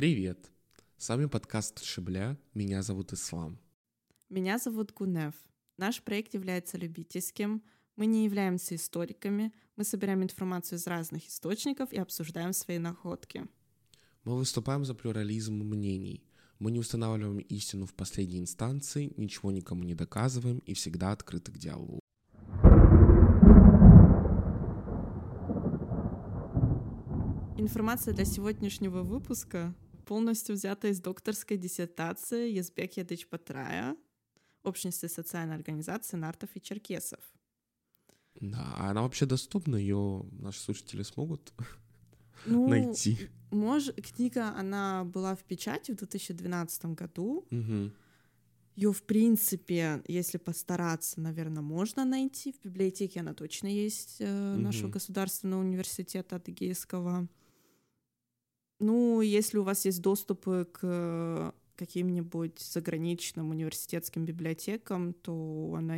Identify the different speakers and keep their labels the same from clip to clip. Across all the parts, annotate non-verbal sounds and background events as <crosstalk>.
Speaker 1: Привет! С вами подкаст Шибля. Меня зовут Ислам.
Speaker 2: Меня зовут Гунев. Наш проект является любительским. Мы не являемся историками. Мы собираем информацию из разных источников и обсуждаем свои находки.
Speaker 1: Мы выступаем за плюрализм мнений. Мы не устанавливаем истину в последней инстанции, ничего никому не доказываем и всегда открыты к диалогу.
Speaker 2: Информация для сегодняшнего выпуска полностью взята из докторской диссертации Езбек Ядыч Патрая Общности социальной организации нартов и черкесов.
Speaker 1: Да, а она вообще доступна, ее наши слушатели смогут ну, <laughs> найти.
Speaker 2: Мож... Книга, она была в печати в 2012 году.
Speaker 1: Угу.
Speaker 2: Ее, в принципе, если постараться, наверное, можно найти. В библиотеке она точно есть, э, угу. нашего государственного университета Адыгейского. Ну, если у вас есть доступы к каким-нибудь заграничным университетским библиотекам, то она,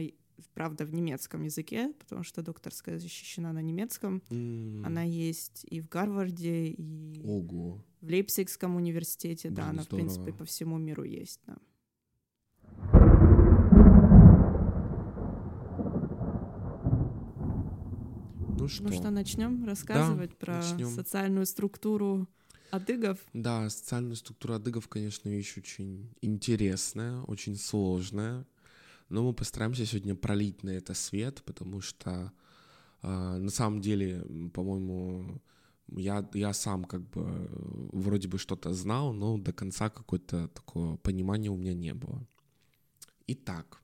Speaker 2: правда, в немецком языке, потому что докторская защищена на немецком.
Speaker 1: Mm.
Speaker 2: Она есть и в Гарварде, и
Speaker 1: Ого.
Speaker 2: в Лейпцигском университете.
Speaker 1: Блин,
Speaker 2: да, она,
Speaker 1: здорово.
Speaker 2: в принципе, по всему миру есть. Да.
Speaker 1: Ну что?
Speaker 2: Ну что, начнем рассказывать
Speaker 1: Да,
Speaker 2: про
Speaker 1: начнем.
Speaker 2: социальную структуру адыгов?
Speaker 1: Да, социальная структура адыгов, конечно, вещь очень интересная, очень сложная. Но мы постараемся сегодня пролить на это свет, потому что э, на самом деле, по-моему, я, я сам как бы э, вроде бы что-то знал, но до конца какое-то такое понимание у меня не было. Итак,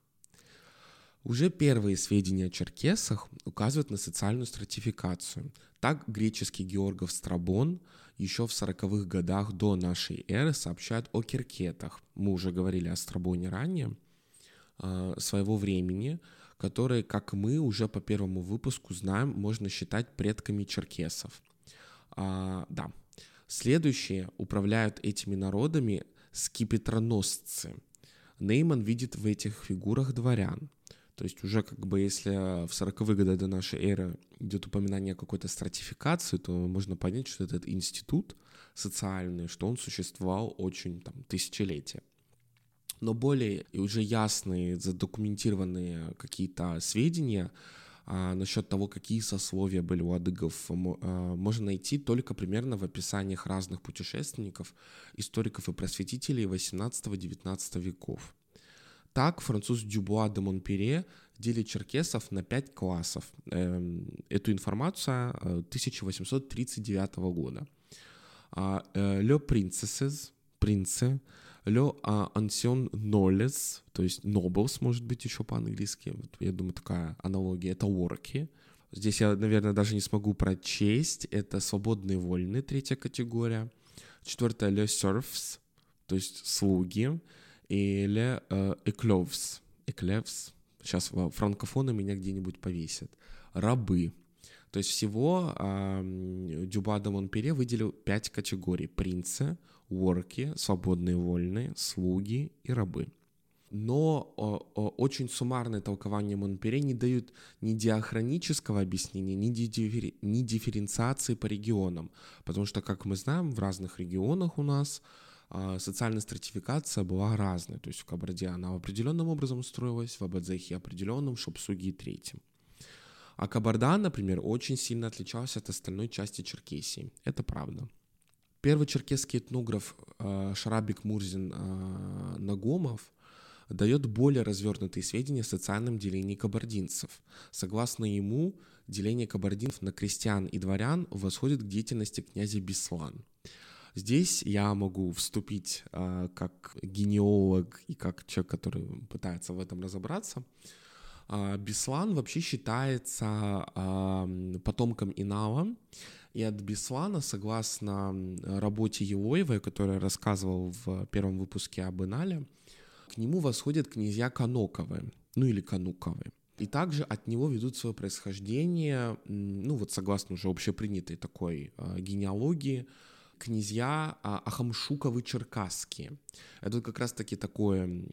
Speaker 1: уже первые сведения о черкесах указывают на социальную стратификацию. Так греческий Георгов Страбон еще в 40-х годах до нашей эры сообщает о киркетах. Мы уже говорили о Страбоне ранее, э, своего времени, которые, как мы уже по первому выпуску знаем, можно считать предками черкесов. А, да. Следующие управляют этими народами скипетроносцы. Нейман видит в этих фигурах дворян. То есть уже как бы если в 40-е годы до нашей эры идет упоминание о какой-то стратификации, то можно понять, что этот институт социальный, что он существовал очень там тысячелетия. Но более и уже ясные, задокументированные какие-то сведения а, насчет того, какие сословия были у адыгов, а, можно найти только примерно в описаниях разных путешественников, историков и просветителей 18-19 веков. Так француз Дюбуа де Монпере делит черкесов на пять классов. Эм, Эту информацию э, 1839 года. А, э, Le Princesses, принцы, Le а, Ancien Nobles, то есть Nobles, может быть, еще по-английски. Вот, я думаю, такая аналогия. Это орки. Здесь я, наверное, даже не смогу прочесть. Это свободные вольные, третья категория. Четвертая Le Serfs, то есть слуги или э, эклевс. Эклевс. Сейчас франкофоны меня где-нибудь повесят. Рабы. То есть всего э, Дюба де Монпере выделил пять категорий. Принцы, ворки, свободные вольные, слуги и рабы. Но о, о, очень суммарное толкование Монпере не дают ни диахронического объяснения, ни, диффери- ни дифференциации по регионам. Потому что, как мы знаем, в разных регионах у нас социальная стратификация была разная. То есть в Кабарде она определенным образом строилась, в Абадзехе определенным, Шопсуге третьим. А Кабарда, например, очень сильно отличался от остальной части Черкесии. Это правда. Первый черкесский этнограф э, Шарабик Мурзин э, Нагомов дает более развернутые сведения о социальном делении кабардинцев. Согласно ему, деление кабардинцев на крестьян и дворян восходит к деятельности князя Беслан. Здесь я могу вступить э, как генеолог и как человек, который пытается в этом разобраться. Э, Беслан вообще считается э, потомком Инала, и от Беслана, согласно работе Елоевой, которую я рассказывал в первом выпуске об Инале, к нему восходят князья Каноковы, ну или Кануковы. И также от него ведут свое происхождение, ну вот согласно уже общепринятой такой генеалогии, князья а, Ахамшуковы-Черкасские. Это как раз-таки такой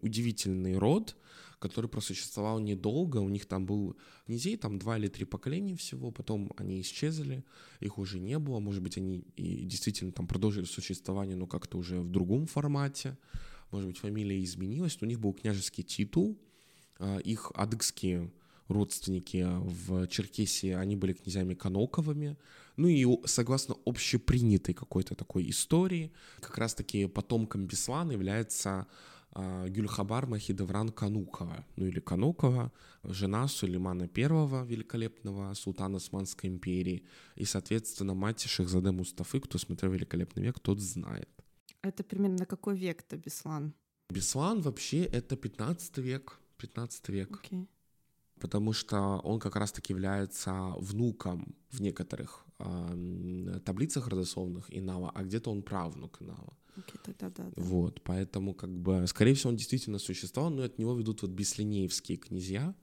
Speaker 1: удивительный род, который просуществовал недолго. У них там был князей, там два или три поколения всего, потом они исчезли, их уже не было. Может быть, они и действительно там продолжили существование, но как-то уже в другом формате. Может быть, фамилия изменилась. У них был княжеский титул, а, их адыгские родственники в Черкесии, они были князьями Каноковыми. Ну и согласно общепринятой какой-то такой истории, как раз-таки потомком Беслана является э, Гюльхабар Махидевран Канукова, ну или Канукова, жена Сулеймана I, великолепного султана Османской империи, и, соответственно, мать Шехзаде Мустафы, кто смотрел «Великолепный век», тот знает.
Speaker 2: Это примерно какой век-то Беслан?
Speaker 1: Беслан вообще это 15 век, 15 век.
Speaker 2: Okay
Speaker 1: потому что он как раз-таки является внуком в некоторых э, таблицах родословных Инава, а где-то он правнук Инава.
Speaker 2: Okay, тогда, да, да.
Speaker 1: Вот, поэтому, как бы, скорее всего, он действительно существовал, но от него ведут вот беслинеевские князья,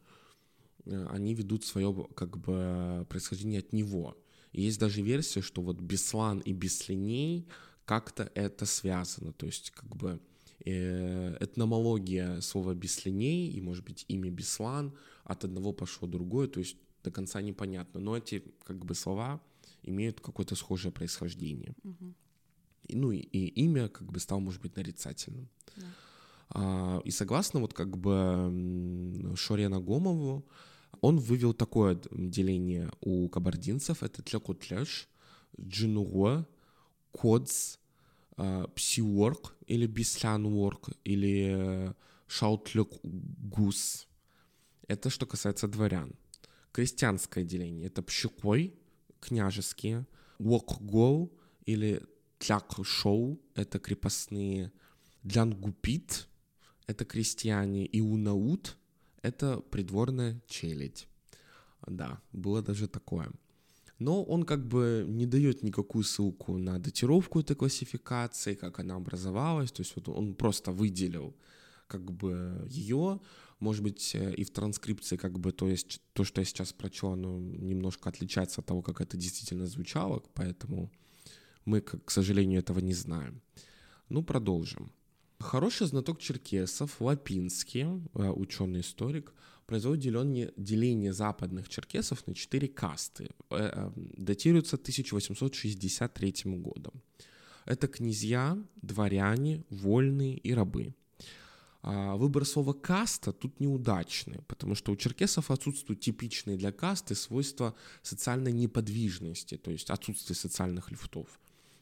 Speaker 1: э, они ведут свое, как бы, происхождение от него. И есть даже версия, что вот Беслан и Беслиней как-то это связано, то есть, как бы, этномология слова Беслиней и, может быть, имя Беслан — от одного пошло другое, то есть до конца непонятно. Но эти как бы слова имеют какое-то схожее происхождение.
Speaker 2: Угу.
Speaker 1: И, ну и, и имя как бы стало, может быть, нарицательным.
Speaker 2: Да.
Speaker 1: А, и согласно вот как бы Шорена Гомову, он вывел такое деление у кабардинцев. Это тлекутлеш, джинугуа, кодс, псиорг или бислянворг или шаутлек гус. Это что касается дворян. Крестьянское деление — это пщекой, княжеские, вокгол или тляк-шоу — это крепостные, джангупит — это крестьяне, и унаут — это придворная челядь. Да, было даже такое. Но он как бы не дает никакую ссылку на датировку этой классификации, как она образовалась, то есть вот он просто выделил как бы ее, может быть, э, и в транскрипции как бы, то есть то, что я сейчас прочел, оно немножко отличается от того, как это действительно звучало, поэтому мы, к сожалению, этого не знаем. Ну, продолжим. Хороший знаток черкесов Лапинский, э, ученый-историк, произвел деление, деление западных черкесов на четыре касты. Э, датируется 1863 годом. Это князья, дворяне, вольные и рабы. А, выбор слова «каста» тут неудачный, потому что у черкесов отсутствуют типичные для касты свойства социальной неподвижности, то есть отсутствие социальных лифтов,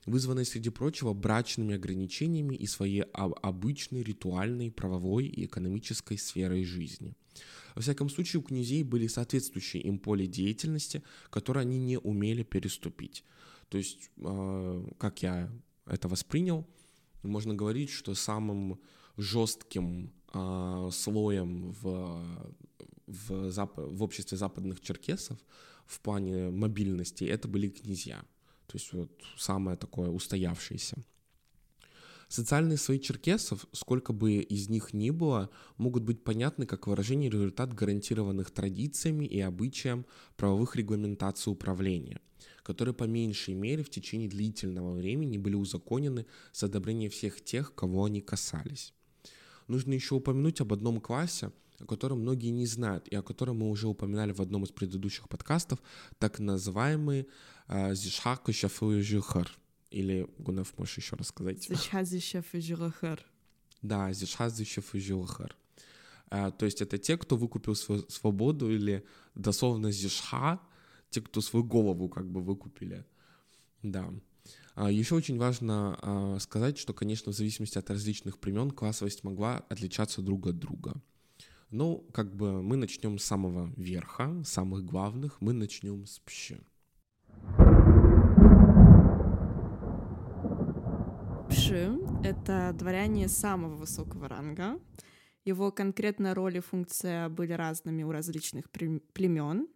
Speaker 1: вызванные, среди прочего, брачными ограничениями и своей обычной ритуальной, правовой и экономической сферой жизни. Во всяком случае, у князей были соответствующие им поле деятельности, которые они не умели переступить. То есть, а, как я это воспринял, можно говорить, что самым жестким э, слоем в, в, зап- в обществе западных черкесов в плане мобильности это были князья. То есть вот самое такое устоявшееся. Социальные слои черкесов, сколько бы из них ни было, могут быть понятны как выражение результат гарантированных традициями и обычаям правовых регламентаций управления, которые по меньшей мере в течение длительного времени были узаконены с одобрения всех тех, кого они касались нужно еще упомянуть об одном классе, о котором многие не знают, и о котором мы уже упоминали в одном из предыдущих подкастов, так э, Зишхак Шафуюжихар. Или, Гунев, можешь еще рассказать?
Speaker 2: Зишхазишафуюжихар.
Speaker 1: Да, Зишхазишафуюжихар. Э, то есть это те, кто выкупил свою свободу, или дословно Зишха, те, кто свою голову как бы выкупили. Да. А, Еще очень важно а, сказать, что, конечно, в зависимости от различных племен классовость могла отличаться друг от друга. Но как бы мы начнем с самого верха, самых главных, мы начнем с пщи.
Speaker 2: Пши — это дворяне самого высокого ранга. Его конкретная роль и функция были разными у различных племен.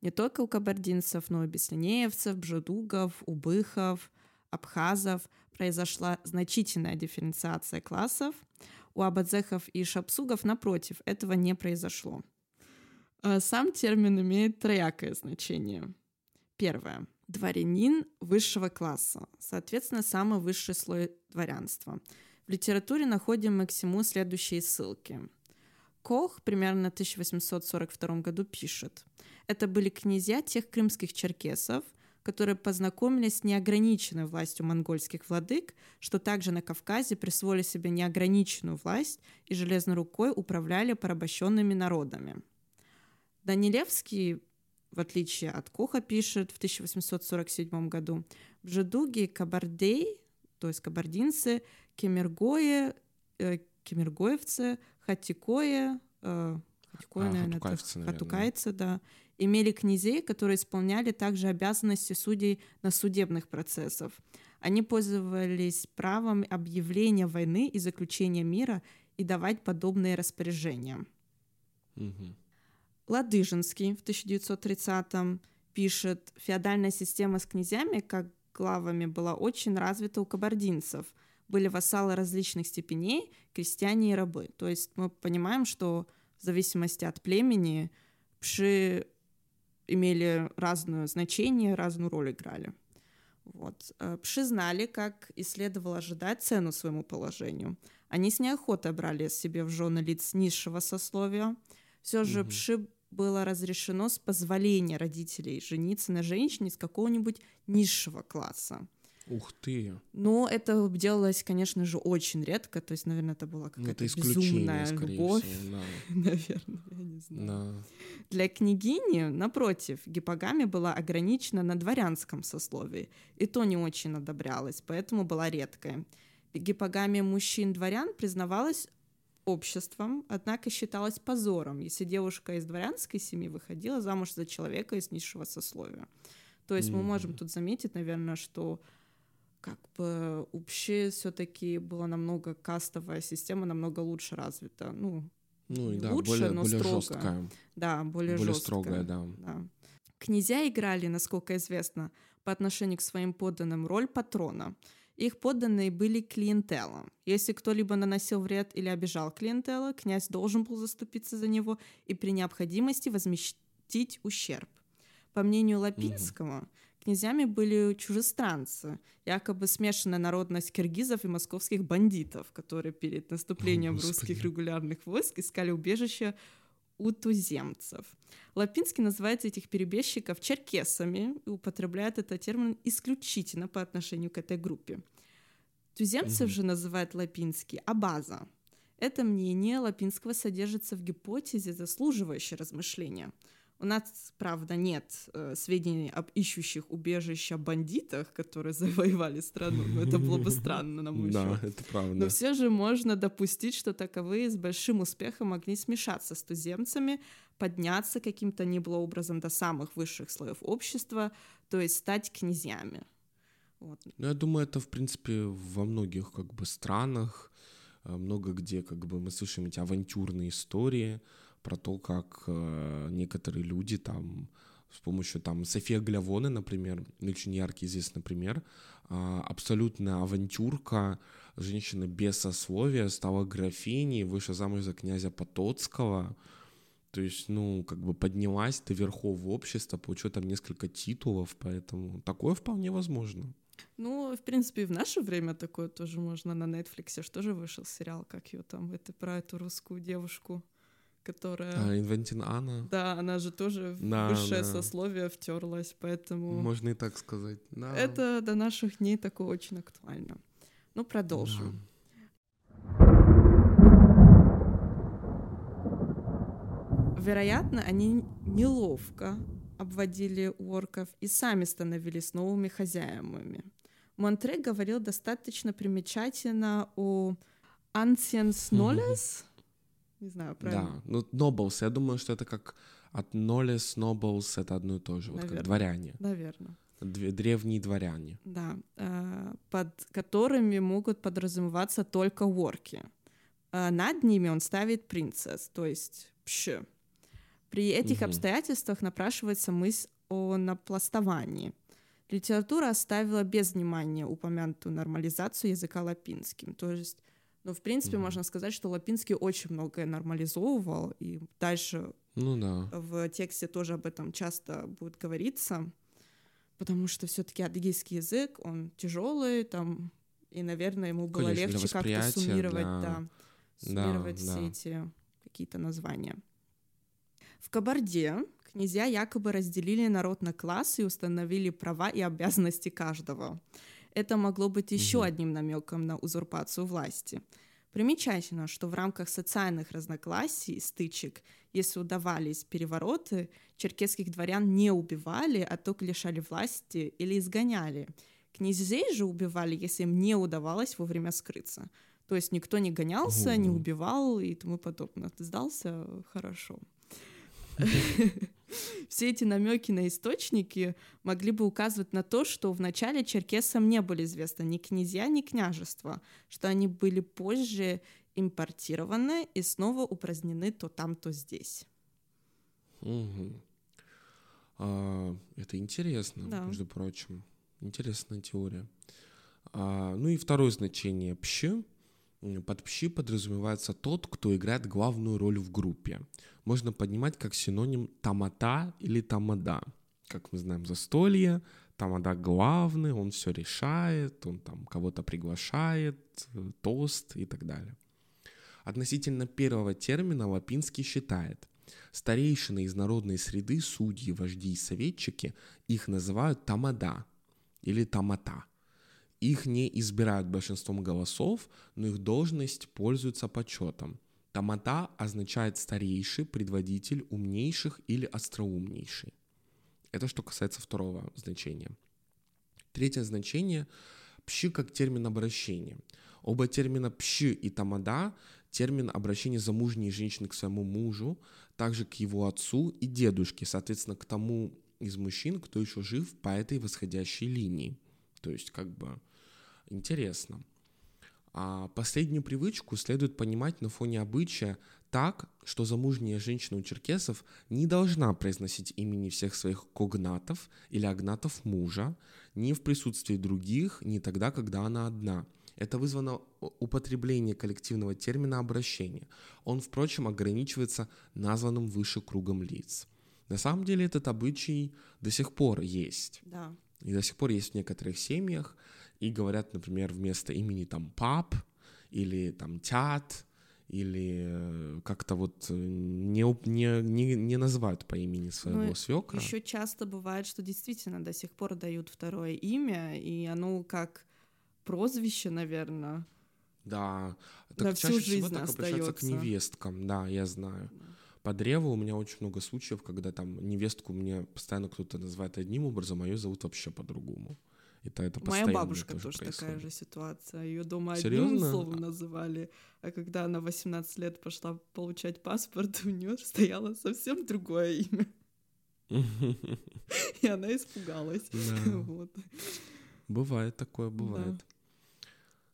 Speaker 2: Не только у кабардинцев, но и у беслинеевцев, бжедугов, убыхов, абхазов произошла значительная дифференциация классов. У абадзехов и шапсугов, напротив, этого не произошло. Э, сам термин имеет троякое значение. Первое. Дворянин высшего класса, соответственно, самый высший слой дворянства. В литературе находим всему следующие ссылки. Кох примерно в 1842 году пишет. Это были князья тех крымских черкесов, которые познакомились с неограниченной властью монгольских владык, что также на Кавказе присвоили себе неограниченную власть и железной рукой управляли порабощенными народами. Данилевский в отличие от Коха, пишет в 1847 году, в Жедуге кабардей, то есть кабардинцы, кемергое, э, кемергоевцы, хатикое, э, хатикое, а, наверное, хатукайцы, наверное. хатукайцы, да, имели князей, которые исполняли также обязанности судей на судебных процессах. Они пользовались правом объявления войны и заключения мира и давать подобные распоряжения.
Speaker 1: Угу.
Speaker 2: Ладыжинский в 1930-м пишет, феодальная система с князьями, как главами, была очень развита у кабардинцев. Были вассалы различных степеней, крестьяне и рабы. То есть мы понимаем, что в зависимости от племени пши имели разное значение, разную роль играли. Вот. Э, пши знали, как и следовало ожидать цену своему положению. Они с неохотой брали себе в жены лиц низшего сословия. Все же угу. пши было разрешено с позволения родителей жениться на женщине из какого-нибудь низшего класса.
Speaker 1: Ух ты!
Speaker 2: Но это делалось, конечно же, очень редко. То есть, наверное, это была ну, какая-то безумная любовь. Всего, <laughs> да. наверное, я не знаю. Да. Для княгини, напротив, гипогамия была ограничена на дворянском сословии. И то не очень одобрялось, поэтому была редкая. Гипогамия мужчин-дворян признавалась обществом, однако считалось позором, если девушка из дворянской семьи выходила замуж за человека из низшего сословия. То есть mm-hmm. мы можем тут заметить, наверное, что как бы вообще все-таки была намного кастовая система, намного лучше развита. Ну,
Speaker 1: ну и да, лучше, более, но более строго. жесткая.
Speaker 2: Да, более,
Speaker 1: более
Speaker 2: жесткая.
Speaker 1: строгая, да.
Speaker 2: да. Князья играли, насколько известно, по отношению к своим подданным роль патрона. Их подданные были клиентелом. Если кто-либо наносил вред или обижал клиентела, князь должен был заступиться за него и при необходимости возместить ущерб. По мнению Лапинского, угу. князьями были чужестранцы, якобы смешанная народность киргизов и московских бандитов, которые перед наступлением О, русских регулярных войск искали убежище у туземцев. Лапинский называет этих перебежчиков черкесами и употребляет этот термин исключительно по отношению к этой группе. Туземцев угу. же называет Лапинский абаза. Это мнение Лапинского содержится в гипотезе, заслуживающей размышления – у нас, правда, нет э, сведений об ищущих убежища бандитах, которые <laughs> завоевали страну. Но это было бы странно, на мой
Speaker 1: Да, это правда.
Speaker 2: Но все же можно допустить, что таковые с большим успехом могли смешаться с туземцами, подняться каким-то ни было образом до самых высших слоев общества, то есть стать князьями.
Speaker 1: Вот. Ну, я думаю, это, в принципе, во многих как бы странах, э, много где как бы мы слышим эти авантюрные истории, про то, как э, некоторые люди там с помощью там София Глявоны, например, очень яркий известный пример, э, абсолютная авантюрка, женщина без сословия, стала графиней, вышла замуж за князя Потоцкого, то есть, ну, как бы поднялась до верхов общества, получила там несколько титулов, поэтому такое вполне возможно.
Speaker 2: Ну, в принципе, и в наше время такое тоже можно на Netflix. Что же вышел сериал, как ее там, это про эту русскую девушку которая...
Speaker 1: А, Инвентин Анна?
Speaker 2: Да, она же тоже в да, высшее да. сословие втерлась, поэтому...
Speaker 1: Можно и так сказать, да.
Speaker 2: Это до наших дней такое очень актуально. Ну, продолжим. Да. Вероятно, они неловко обводили орков и сами становились новыми хозяевами. Монтре говорил достаточно примечательно о Anciens Knowledge, не знаю, правильно?
Speaker 1: Да, ну, nobles, я думаю, что это как от nobles, nobles, это одно и то же, вот как дворяне.
Speaker 2: Наверное.
Speaker 1: Древние дворяне.
Speaker 2: Да, э, под которыми могут подразумеваться только ворки. Э, над ними он ставит принцесс, то есть пш. При этих угу. обстоятельствах напрашивается мысль о напластовании. Литература оставила без внимания упомянутую нормализацию языка лапинским, то есть но, в принципе, mm-hmm. можно сказать, что Лапинский очень многое нормализовывал, и дальше
Speaker 1: ну, да.
Speaker 2: в тексте тоже об этом часто будет говориться. потому что все-таки адыгейский язык, он тяжелый, там, и, наверное, ему было
Speaker 1: Конечно,
Speaker 2: легче как-то суммировать,
Speaker 1: да.
Speaker 2: да, суммировать
Speaker 1: Да,
Speaker 2: все
Speaker 1: да.
Speaker 2: эти какие-то названия. В Кабарде князья якобы разделили народ на классы и установили права и обязанности каждого. Это могло быть еще
Speaker 1: Мгм.
Speaker 2: одним намеком на узурпацию власти. Примечательно, что в рамках социальных разногласий и стычек, если удавались перевороты, черкесских дворян не убивали, а только лишали власти или изгоняли. Князей же убивали, если им не удавалось вовремя скрыться. То есть никто не гонялся, не
Speaker 1: Ого.
Speaker 2: убивал и тому подобное. Ты сдался? Хорошо. <laughs> Все эти намеки на источники могли бы указывать на то, что вначале черкесам не были известны ни князья, ни княжества, что они были позже импортированы и снова упразднены то там, то здесь.
Speaker 1: Мгм. А, это интересно,
Speaker 2: Да.
Speaker 1: между прочим. Интересная теория. А, ну и второе значение пщи. Под пщи подразумевается тот, кто играет главную роль в группе. Можно поднимать как синоним тамата или тамада. Как мы знаем, застолье, тамада главный, он все решает, он там кого-то приглашает, э, тост и так далее. Относительно первого термина Лапинский считает, старейшины из народной среды, судьи, вожди и советчики, их называют тамада или тамата. Их не избирают большинством голосов, но их должность пользуется почетом. Тамата означает старейший, предводитель, умнейших или остроумнейший. Это что касается второго значения. Третье значение – пщи как термин обращения. Оба термина пщи и тамада – термин обращения замужней женщины к своему мужу, также к его отцу и дедушке, соответственно, к тому из мужчин, кто еще жив по этой восходящей линии. То есть, как бы, интересно. А последнюю привычку следует понимать на фоне обычая так, что замужняя женщина у черкесов не должна произносить имени всех своих когнатов или агнатов мужа ни в присутствии других, ни тогда, когда она одна. Это вызвано употребление коллективного термина обращения. Он, впрочем, ограничивается названным выше кругом лиц. На самом деле этот обычай до сих пор есть.
Speaker 2: Да.
Speaker 1: И до сих пор есть в некоторых семьях, и говорят, например, вместо имени там пап или там тят, или э, как-то вот э, не, не, не, не называют по имени своего
Speaker 2: Ну,
Speaker 1: свекра.
Speaker 2: Еще часто бывает, что действительно до сих пор дают второе имя, и оно как прозвище, наверное.
Speaker 1: Да,
Speaker 2: на
Speaker 1: так
Speaker 2: всю
Speaker 1: чаще всего
Speaker 2: жизнь
Speaker 1: так обращаются к
Speaker 2: остаётся.
Speaker 1: невесткам, да, я знаю. По древу у меня очень много случаев, когда там невестку мне постоянно кто-то называет одним образом, а ее зовут вообще по-другому. Это, это
Speaker 2: Моя бабушка
Speaker 1: тоже
Speaker 2: тоже такая же ситуация. Ее дома одним
Speaker 1: Серьезно?
Speaker 2: словом называли, а когда она 18 лет пошла получать паспорт, <laughs> у нее стояло совсем другое имя. <laughs> И она испугалась.
Speaker 1: Да. <laughs>
Speaker 2: Вот.
Speaker 1: Бывает такое, бывает.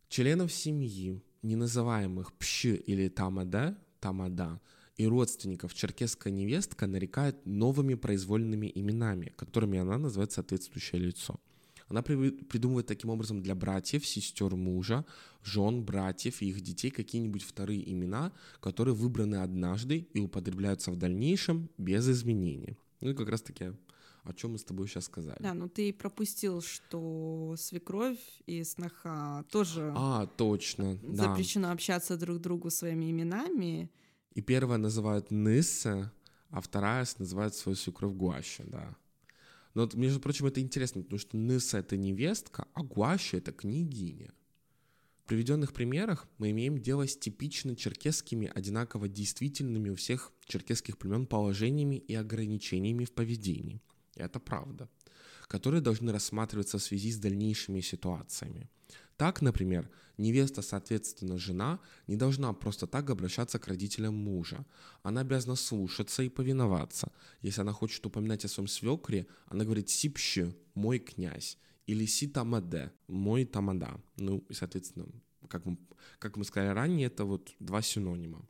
Speaker 1: Членов семьи, не называемых пщи или тамада, тамада, и родственников черкесская невестка нарекает новыми произвольными именами, которыми она называет соответствующее лицо. Она при- придумывает таким образом для братьев, сестер мужа, жен, братьев и их детей какие-нибудь вторые имена, которые выбраны однажды и употребляются в дальнейшем без изменений. Ну и как раз таки, о чем мы с тобой сейчас сказали.
Speaker 2: Да, ну ты пропустил, что свекровь и сноха тоже
Speaker 1: А, точно, да.
Speaker 2: запрещено общаться друг другу своими именами.
Speaker 1: И первая называют Нысса, а вторая называет свою свекровь Гуаща, да. Но, между прочим, это интересно, потому что Нысса — это невестка, а Гуаща — это княгиня. В приведенных примерах мы имеем дело с типично черкесскими, одинаково действительными у всех черкесских племен положениями и ограничениями в поведении. И это правда которые должны рассматриваться в связи с дальнейшими ситуациями. Так, например, невеста, соответственно, жена, не должна просто так обращаться к родителям мужа. Она обязана слушаться и повиноваться. Если она хочет упоминать о своем свекре, она говорит «сипщи, мой князь», или «си тамаде», «мой тамада». Ну, и, соответственно, как мы, как мы сказали ранее, это вот два синонима.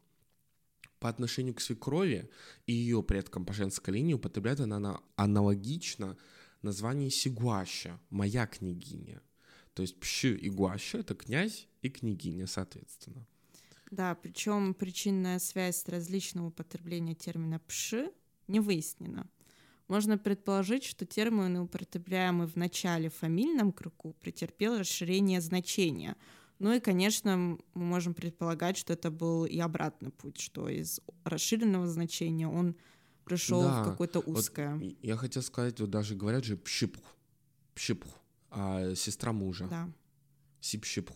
Speaker 1: По отношению к свекрови и ее предкам по женской линии употребляет она на- аналогично название Сигуаща, моя княгиня. То есть Пщи и Гуаща — это князь и княгиня, соответственно.
Speaker 2: Да, причем причинная связь различного употребления термина «пши» не выяснена. можно предположить, что термин, употребляемый в начале фамильном кругу, претерпел расширение значения. Ну и, конечно, мы можем предполагать, что это был и обратный путь, что из расширенного значения он пришел да, в какое-то узкое.
Speaker 1: Вот я хотел сказать, вот даже говорят же пщипх, пщипх, а сестра мужа.
Speaker 2: Да.
Speaker 1: Сипщипх.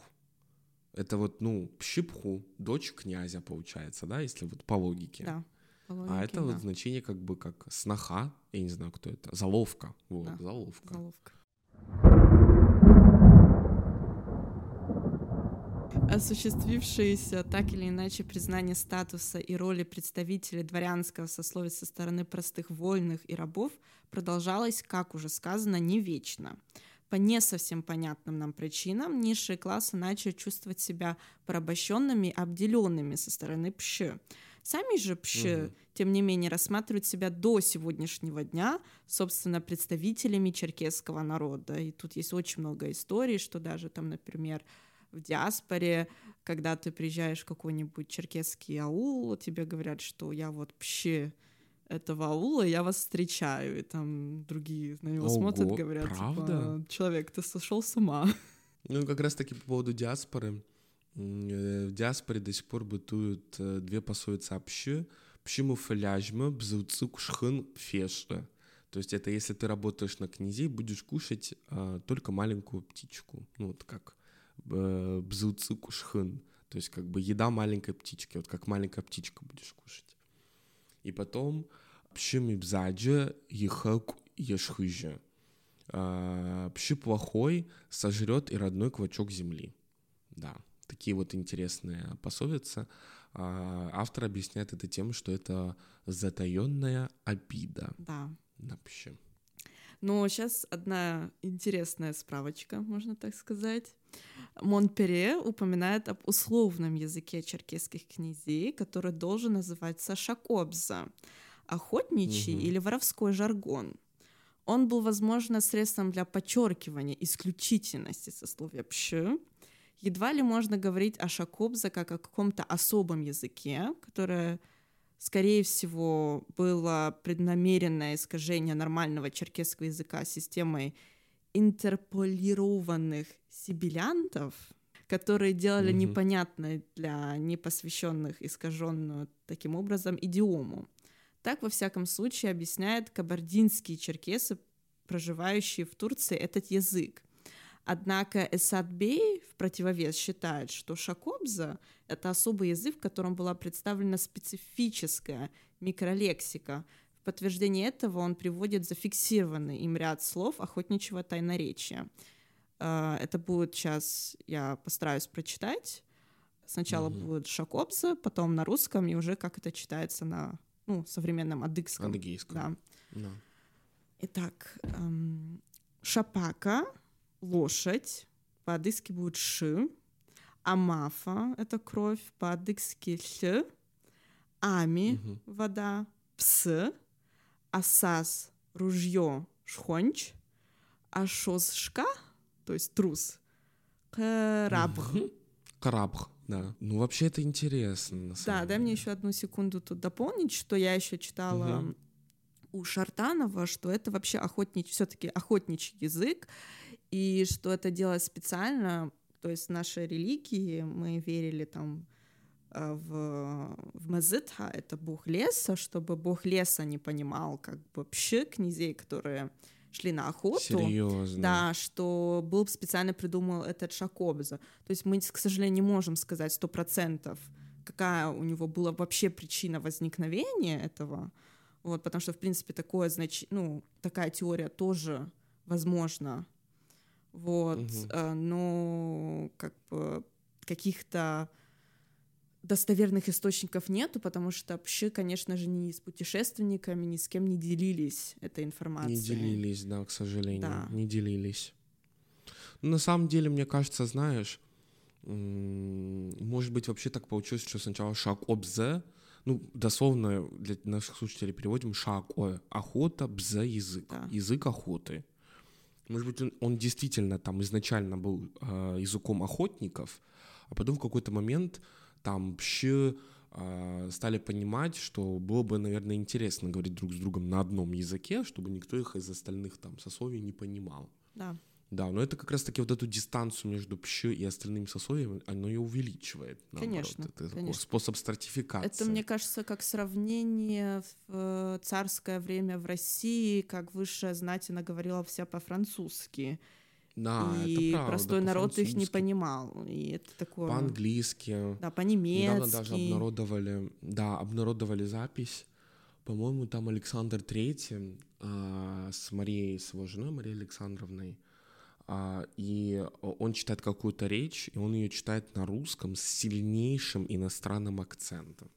Speaker 1: Это вот, ну, пщипху, дочь князя, получается, да, если вот по логике.
Speaker 2: Да.
Speaker 1: По логике, а это да. вот значение как бы как сноха, я не знаю, кто это, заловка. Вот, да. заловка.
Speaker 2: Заловка. Осуществившееся так или иначе признание статуса и роли представителей дворянского сословия со стороны простых вольных и рабов продолжалось, как уже сказано, не вечно. По не совсем понятным нам причинам низшие классы начали чувствовать себя порабощенными, обделенными со стороны пщ. Сами же пщ, угу. тем не менее, рассматривают себя до сегодняшнего дня, собственно, представителями черкесского народа. И тут есть очень много историй, что даже там, например, в диаспоре, когда ты приезжаешь в какой-нибудь черкесский аул, тебе говорят, что я вот пщ этого аула, я вас встречаю, и там другие на него Ого, смотрят, говорят, типа, правда? типа, человек, ты сошел с ума. <laughs>
Speaker 1: Ну, как раз-таки по поводу диаспоры. Э, в диаспоре до сих пор бытуют э, две пословицы «пщи», «пщиму фаляжма, бзуцу кушхын фешра». То есть это если ты работаешь на князей, будешь кушать а, только маленькую птичку. Ну, вот как э, кушхын. То есть как бы еда маленькой птички, вот как маленькая птичка будешь кушать. И потом пшим и бзаджи ехак ешхыжи. А, пши плохой сожрет и родной квачок земли. Да, такие вот интересные пословицы. А, автор объясняет это тем, что это затаенная обида.
Speaker 2: Да.
Speaker 1: Пши.
Speaker 2: Но сейчас одна интересная справочка, можно так сказать. Монпере упоминает об условном языке черкесских князей, который должен называться шакобза, охотничий угу. или воровской жаргон. Он был, возможно, средством для подчеркивания исключительности сословия пш. Едва ли можно говорить о шакобзе как о каком-то особом языке, которое, скорее всего, было преднамеренное искажение нормального черкесского языка системой интерполированных сибилянтов, которые делали mm-hmm. непонятной для непосвященных искаженную таким образом идиому. Так, во всяком случае, объясняют кабардинские черкесы, проживающие в Турции, этот язык. Однако Эсадбей в противовес считает, что шакобза — это особый язык, в котором была представлена специфическая микролексика, в подтверждение этого он приводит зафиксированный им ряд слов охотничьего тайноречия. А, это будет сейчас, я постараюсь прочитать. Сначала угу. будет шакопса, потом на русском, и уже как это читается на ну, современном адыгском.
Speaker 1: Адыгейском.
Speaker 2: Да.
Speaker 1: да.
Speaker 2: Итак, эм, шапака, лошадь, по-адыгски будет ши, амафа — это кровь, по-адыгски ш, ами угу. — вода, пс асас ружье шхонч, ашозшка, то есть трус, крабх.
Speaker 1: Крабх, да. Ну, вообще это интересно.
Speaker 2: да, дай мне еще одну секунду тут дополнить, что я еще читала угу. у Шартанова, что это вообще охотничий, все-таки охотничий язык, и что это делать специально, то есть в нашей религии мы верили там в, в Мазытха, это бог леса, чтобы бог леса не понимал как бы вообще князей, которые шли на охоту.
Speaker 1: Серьезно?
Speaker 2: Да, что был специально придумал этот Шакобза. То есть мы, к сожалению, не можем сказать сто процентов, какая у него была вообще причина возникновения этого. Вот, потому что, в принципе, такое, значит, ну, такая теория тоже возможна. Вот, угу. но как бы каких-то достоверных источников нету, потому что пши, конечно же, ни с путешественниками, ни с кем не делились этой информацией.
Speaker 1: Не делились, да, к сожалению, да. не делились. Но на самом деле, мне кажется, знаешь, может быть, вообще так получилось, что сначала шаг обзе, ну, дословно для наших слушателей переводим шаг о, охота, бзе, язык, да. язык охоты. Может быть, он, он действительно там изначально был э, языком охотников, а потом в какой-то момент там вообще а, стали понимать, что было бы, наверное, интересно говорить друг с другом на одном языке, чтобы никто их из остальных там сословий не понимал.
Speaker 2: Да.
Speaker 1: Да, но это как раз-таки вот эту дистанцию между пщ и остальными сословиями, оно и увеличивает. Наоборот.
Speaker 2: Конечно,
Speaker 1: Это
Speaker 2: конечно.
Speaker 1: способ стратификации.
Speaker 2: Это, мне кажется, как сравнение в э, царское время в России, как высшая знать она говорила вся по-французски.
Speaker 1: Да,
Speaker 2: и
Speaker 1: это правда,
Speaker 2: простой народ их не понимал. И это такое...
Speaker 1: По-английски.
Speaker 2: Да,
Speaker 1: Недавно
Speaker 2: по-немецки.
Speaker 1: даже обнародовали, да, обнародовали запись. По-моему, там Александр Третий а, с Марией, с его женой Марией Александровной. а, и он читает какую-то речь, и он ее читает на русском с сильнейшим иностранным акцентом.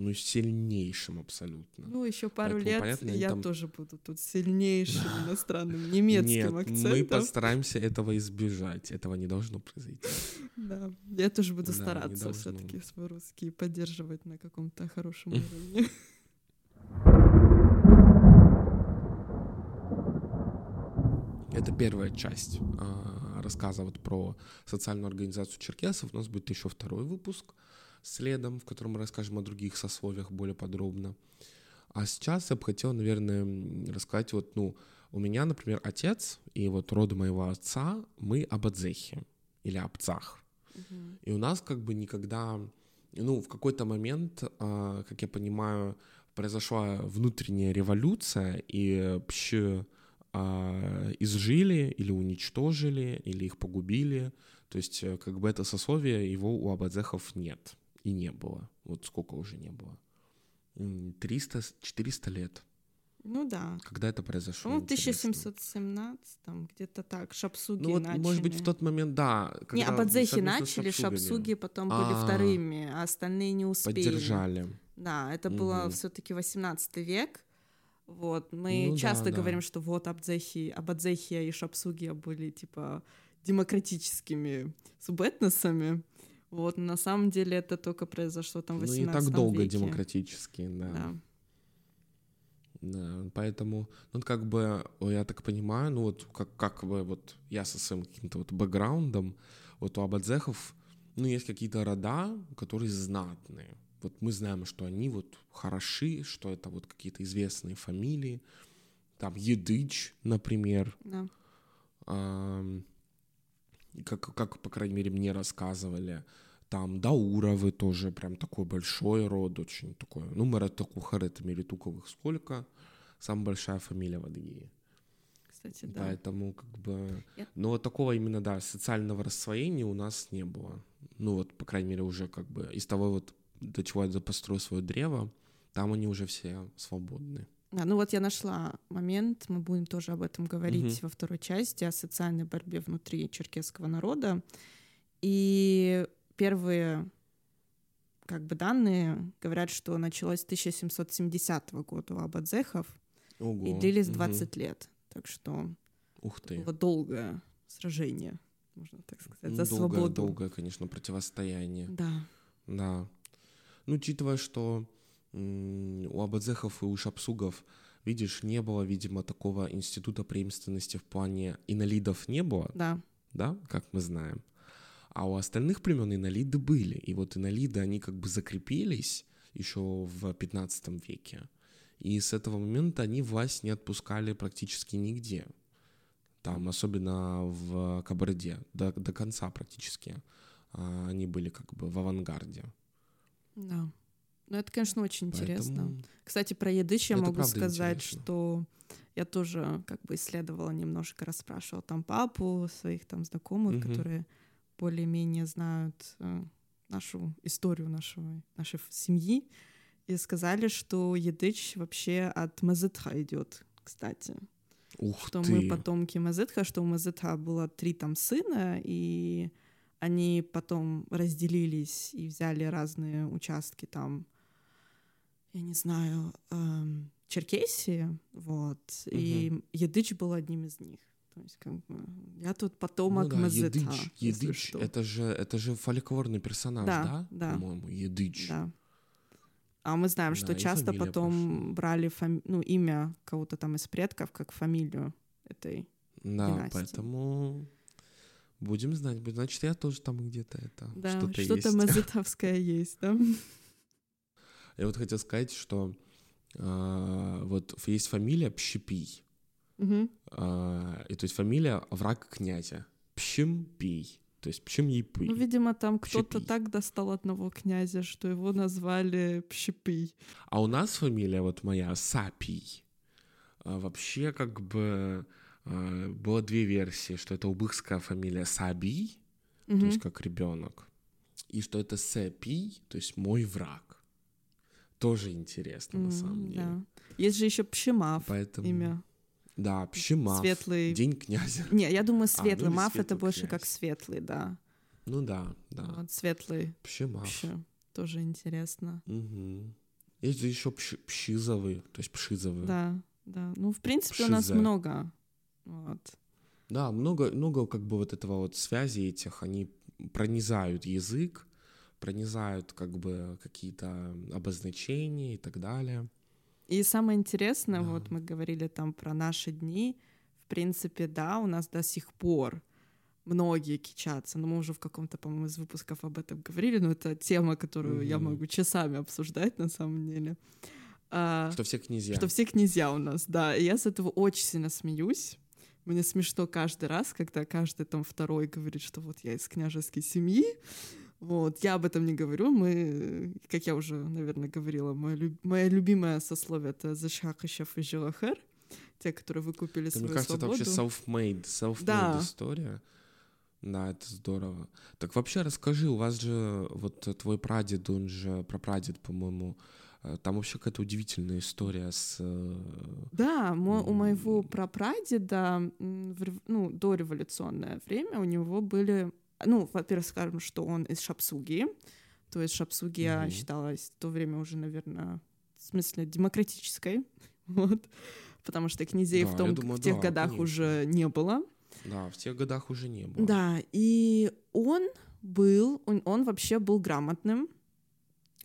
Speaker 1: Ну, сильнейшим абсолютно.
Speaker 2: Ну, еще пару
Speaker 1: Поэтому,
Speaker 2: лет
Speaker 1: понятно,
Speaker 2: я
Speaker 1: там-
Speaker 2: тоже буду тут сильнейшим <laughs> иностранным немецким
Speaker 1: Нет,
Speaker 2: акцентом.
Speaker 1: мы постараемся этого избежать. Этого не должно произойти. <laughs>
Speaker 2: Да, я тоже буду
Speaker 1: Да,
Speaker 2: стараться
Speaker 1: должно.
Speaker 2: все-таки свой русский поддерживать на каком-то хорошем <laughs> уровне.
Speaker 1: Это первая часть а, рассказа вот про социальную организацию черкесов. У нас будет еще второй выпуск следом, в котором мы расскажем о других сословиях более подробно. А сейчас я бы хотел, наверное, рассказать вот, ну, у меня, например, отец и вот роды моего отца, мы абадзехи или абцах. И у нас как бы никогда, ну, в какой-то момент, а, как я понимаю, произошла внутренняя революция, и пщи а, изжили или уничтожили, или их погубили. То есть э, как бы это сословие, его у абадзехов нет и не было. Вот сколько уже не было. М, 300-400 лет.
Speaker 2: Ну да.
Speaker 1: Когда это произошло?
Speaker 2: Ну, в
Speaker 1: интересно?
Speaker 2: 1717, там где-то так, шапсуги
Speaker 1: Ну вот,
Speaker 2: начали.
Speaker 1: может быть, в тот момент, да.
Speaker 2: Не,
Speaker 1: когда
Speaker 2: абадзехи
Speaker 1: совместно с
Speaker 2: начали, шапсуги потом были
Speaker 1: А.
Speaker 2: вторыми, а остальные не успели.
Speaker 1: Поддержали.
Speaker 2: Да, это было
Speaker 1: Мгм.
Speaker 2: все-таки 18 век. Вот, мы
Speaker 1: Ну да,
Speaker 2: часто
Speaker 1: да.
Speaker 2: говорим, что вот абдзехи, абадзехия и шапсугия были типа демократическими субэтносами. Вот, на самом деле это только произошло там в
Speaker 1: Ну,
Speaker 2: 18
Speaker 1: не так долго
Speaker 2: веке.
Speaker 1: демократически, да.
Speaker 2: Да.
Speaker 1: Да, поэтому, ну, как бы, я так понимаю, ну, вот, как, как бы, вот, я со своим каким-то вот бэкграундом, вот у абадзехов, ну, есть какие-то рода, которые знатные. Вот мы знаем, что они вот хороши, что это вот какие-то известные фамилии. Там Едыч, например,
Speaker 2: да.
Speaker 1: Ам, как, как, по крайней мере, мне рассказывали, там Дауровы тоже прям такой большой род, очень такой. Ну, Маратакухар, это Мелитуковых сколько? Самая большая фамилия в Адыгее.
Speaker 2: Кстати, да.
Speaker 1: Поэтому, как бы...
Speaker 2: Я-
Speaker 1: Но вот такого именно, да, социального рассвоения у нас не было. Ну, вот, по крайней мере, уже как бы из того вот, до чего я построил свое древо, там они уже все свободны.
Speaker 2: Да, ну вот я нашла момент, мы будем тоже об этом говорить
Speaker 1: Мгм.
Speaker 2: во второй части, о социальной борьбе внутри черкесского народа. И первые как бы данные говорят, что началось с 1770 года у абадзехов
Speaker 1: Ого.
Speaker 2: и длились
Speaker 1: мгм.
Speaker 2: 20 лет. Так что
Speaker 1: Ух ты.
Speaker 2: было долгое сражение, можно так сказать,
Speaker 1: Ну,
Speaker 2: за
Speaker 1: долгое,
Speaker 2: свободу.
Speaker 1: долгое, конечно, противостояние.
Speaker 2: Да,
Speaker 1: Да. Ну, учитывая, что у абадзехов и у шапсугов, видишь, не было, видимо, такого института преемственности в плане инолидов не было,
Speaker 2: да,
Speaker 1: да, как мы знаем. А у остальных племен инолиды были. И вот инолиды, они как бы закрепились еще в 15 веке. И с этого момента они власть не отпускали практически нигде. Там, особенно в Кабарде, до, до конца практически. а, Они были как бы в авангарде.
Speaker 2: да. Ну, это, конечно, очень интересно.
Speaker 1: Поэтому-
Speaker 2: Кстати, про едыч я
Speaker 1: Это
Speaker 2: могу сказать,
Speaker 1: интересно.
Speaker 2: что я тоже как бы исследовала немножко, расспрашивала там папу, своих там знакомых,
Speaker 1: Мгм.
Speaker 2: которые более-менее знают э, нашу историю нашего, нашей семьи, и сказали, что едыч вообще от Мазетха идет, кстати.
Speaker 1: Ух
Speaker 2: Что
Speaker 1: ты!
Speaker 2: мы потомки Мазетха, что у Мазетха было три там сына, и они потом разделились и взяли разные участки там, я не знаю, эм, Черкесии, вот, и Едыч был одним из них. То есть, как бы, я тут
Speaker 1: Ну
Speaker 2: потомок
Speaker 1: да,
Speaker 2: Мазетха,
Speaker 1: Едыч, Едыч, это же, это же фольклорный персонаж,
Speaker 2: Да,
Speaker 1: да?
Speaker 2: да.
Speaker 1: По-моему, Едыч.
Speaker 2: Да. А мы знаем,
Speaker 1: Да,
Speaker 2: что часто потом
Speaker 1: пошла.
Speaker 2: брали фами- ну, имя кого-то там из предков как фамилию этой.
Speaker 1: Да,
Speaker 2: династии.
Speaker 1: поэтому будем знать. Значит, я тоже там где-то это
Speaker 2: Да,
Speaker 1: что-то
Speaker 2: что-то
Speaker 1: есть. <laughs>
Speaker 2: мазетовское есть, да?
Speaker 1: Я вот хотел сказать, что а, вот есть фамилия Пщепий.
Speaker 2: Мгм.
Speaker 1: А, и то есть фамилия враг князя. Пщемпий. То есть Пщемьепый.
Speaker 2: Ну, видимо, там кто-то так достал одного князя, что его назвали Пщепый.
Speaker 1: А у нас фамилия вот моя Сапий. А, вообще как бы а, было две версии, что это убыхская фамилия Сабий, то
Speaker 2: Мгм.
Speaker 1: есть как ребенок, и что это Сэпий, то есть мой враг. Тоже интересно на
Speaker 2: М,
Speaker 1: самом деле.
Speaker 2: да. Есть же еще Пщемав
Speaker 1: Поэтому
Speaker 2: имя.
Speaker 1: да, Пщемав,
Speaker 2: Светлый.
Speaker 1: День князя.
Speaker 2: Не, я думаю,
Speaker 1: А, ну
Speaker 2: светлый мав это
Speaker 1: светлый
Speaker 2: больше
Speaker 1: князь.
Speaker 2: как светлый, да.
Speaker 1: Ну да, да.
Speaker 2: Вот, светлый.
Speaker 1: Пщемав.
Speaker 2: Вообще тоже интересно.
Speaker 1: Мгм. Есть же еще пши- пшизовый, то есть пшизовый.
Speaker 2: Да, да. Ну, в принципе, у нас
Speaker 1: Пшизе.
Speaker 2: много. Вот.
Speaker 1: Да, много, много как бы вот этого вот связи этих, они пронизают язык, пронизают как бы какие-то обозначения и так далее.
Speaker 2: И самое интересное,
Speaker 1: Да.
Speaker 2: вот мы говорили там про наши дни, в принципе, да, у нас до сих пор многие кичатся, но мы уже в каком-то, по-моему, из выпусков об этом говорили, но это тема, которую я
Speaker 1: Мгм.
Speaker 2: могу часами обсуждать на самом деле. А,
Speaker 1: Что все князья.
Speaker 2: Что все князья у нас, да. И я с этого очень сильно смеюсь. Мне смешно каждый раз, когда каждый там второй говорит, что вот я из княжеской семьи. Вот, я об этом не говорю. Мы, как я уже, наверное, говорила, моя, люб- моя любимая сословие — это Зашахащев и Жилахер. Те, которые выкупили
Speaker 1: Это,
Speaker 2: свою
Speaker 1: мне кажется, это
Speaker 2: свободу.
Speaker 1: вообще self-made, self-made
Speaker 2: Да.
Speaker 1: история. Да, это здорово. Так вообще расскажи, у вас же вот твой прадед, он же прапрадед, по-моему, э, там вообще какая-то удивительная история с... э,
Speaker 2: Да, мо- у моего прапрадеда в ну, до революционное время у него были... Ну, во-первых, скажем, что он из Шапсуги. То есть Шапсугия
Speaker 1: Мгм.
Speaker 2: считалась в то время уже, наверное, в смысле демократической. <laughs> Вот. Потому что князей
Speaker 1: Да,
Speaker 2: в, том,
Speaker 1: думаю,
Speaker 2: в тех
Speaker 1: да,
Speaker 2: годах
Speaker 1: конечно.
Speaker 2: уже не было.
Speaker 1: Да, в тех годах уже не было.
Speaker 2: Да, и он был, он, он вообще был грамотным,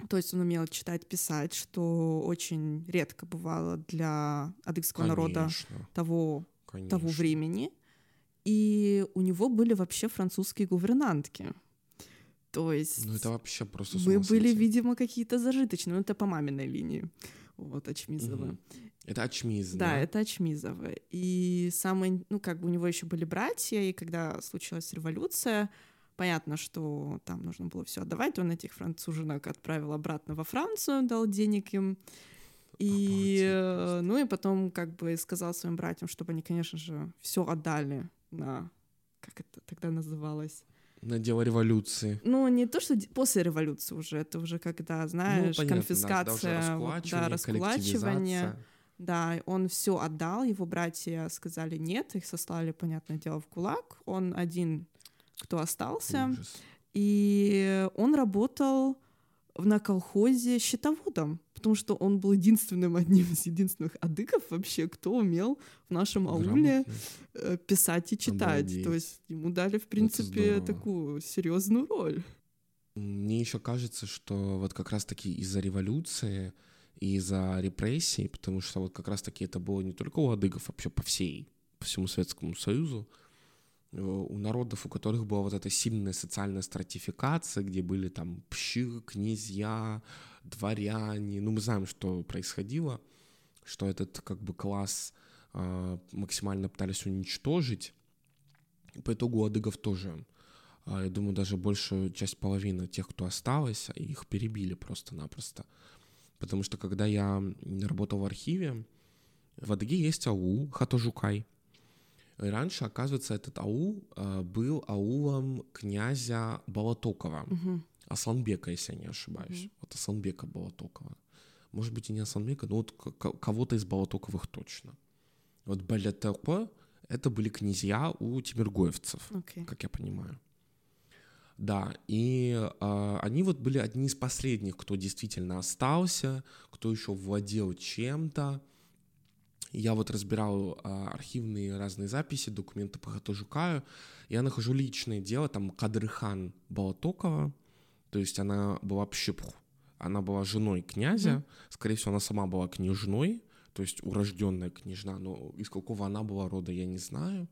Speaker 2: то есть он умел читать, писать, что очень редко бывало для адыгского народа
Speaker 1: Конечно,
Speaker 2: того,
Speaker 1: конечно.
Speaker 2: того времени. И у него были вообще французские гувернантки. То есть
Speaker 1: Ну это вообще просто
Speaker 2: мы были, видимо, какие-то зажиточные. Ну, это по маминой линии. Вот, Ачмизовы.
Speaker 1: Мгм. Это Ачмиз,
Speaker 2: Да,
Speaker 1: да?
Speaker 2: это Ачмизовы. И самое, ну, как бы у него еще были братья, и когда случилась революция, понятно, что там нужно было все отдавать. Он этих француженок отправил обратно во Францию, дал денег им. И, э, ну и потом как бы сказал своим братьям, чтобы они, конечно же, все отдали на, как это тогда называлось?
Speaker 1: На дело революции.
Speaker 2: Ну, не то, что после революции уже, это уже когда, знаешь,
Speaker 1: ну, понятно,
Speaker 2: конфискация,
Speaker 1: да, уже
Speaker 2: да,
Speaker 1: раскулачивание,
Speaker 2: раскулачивание. Да, он все отдал, его братья сказали нет, их сослали, понятное дело, в кулак. Он один, кто остался,
Speaker 1: Ужас.
Speaker 2: и он работал на колхозе счетоводом, потому что он был единственным, одним из единственных адыков вообще, кто умел в нашем ауле
Speaker 1: Грамотно.
Speaker 2: э, писать и читать.
Speaker 1: Обалдеть.
Speaker 2: То есть ему дали, в принципе, такую серьезную роль.
Speaker 1: Мне еще кажется, что вот как раз-таки из-за революции и из-за репрессий, потому что вот как раз-таки это было не только у адыгов, вообще по всей, по всему Советскому Союзу, э, у народов, у которых была вот эта сильная социальная стратификация, где были там пщи, князья, дворяне, ну мы знаем, что происходило, что этот как бы класс а, максимально пытались уничтожить. По итогу адыгов тоже а, я думаю, даже большую часть половины тех, кто осталось, их перебили просто-напросто. Потому что когда я работал в архиве, в Адыге есть аул Хатожукай. И раньше, оказывается, этот аул а, был аулом князя Балатокова,
Speaker 2: Мгм.
Speaker 1: Асланбека, если я не ошибаюсь.
Speaker 2: Мгм.
Speaker 1: Вот Асланбека Балатокова. Может быть, и не Асланбека, но вот кого-то из Балатоковых точно. Вот Балатокова — это были князья у тимиргоевцев
Speaker 2: Окей.
Speaker 1: как я понимаю. Да, и а, они вот были одни из последних, кто действительно остался, кто еще владел чем-то. Я вот разбирал а, архивные разные записи, документы по Хатожукаю. Я нахожу личное дело, там Кадрыхан Балатокова, то есть она была пщепху, она была женой князя,
Speaker 2: Мгм.
Speaker 1: скорее всего, она сама была княжной, то есть урожденная княжна, но из какого она была рода, я не знаю.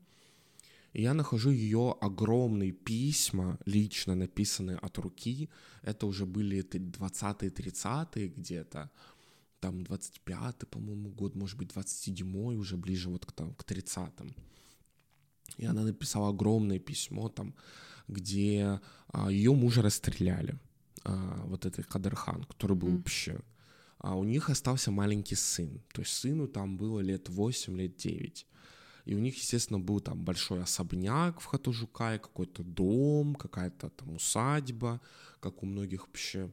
Speaker 1: И я нахожу ее огромные письма, лично написанные от руки. Это уже были 20-е, 30-е где-то. Там 25-й, по-моему, год, может быть, 27-й, уже ближе вот к, там, к 30-м. И она написала огромное письмо там, где ее мужа расстреляли. А, вот этот Кадырхан, который был mm. вообще... А у них остался маленький сын. То есть сыну там было лет 8, лет 9. И у них, естественно, был там большой особняк в Хатужукае, какой-то дом, какая-то там усадьба, как у многих вообще.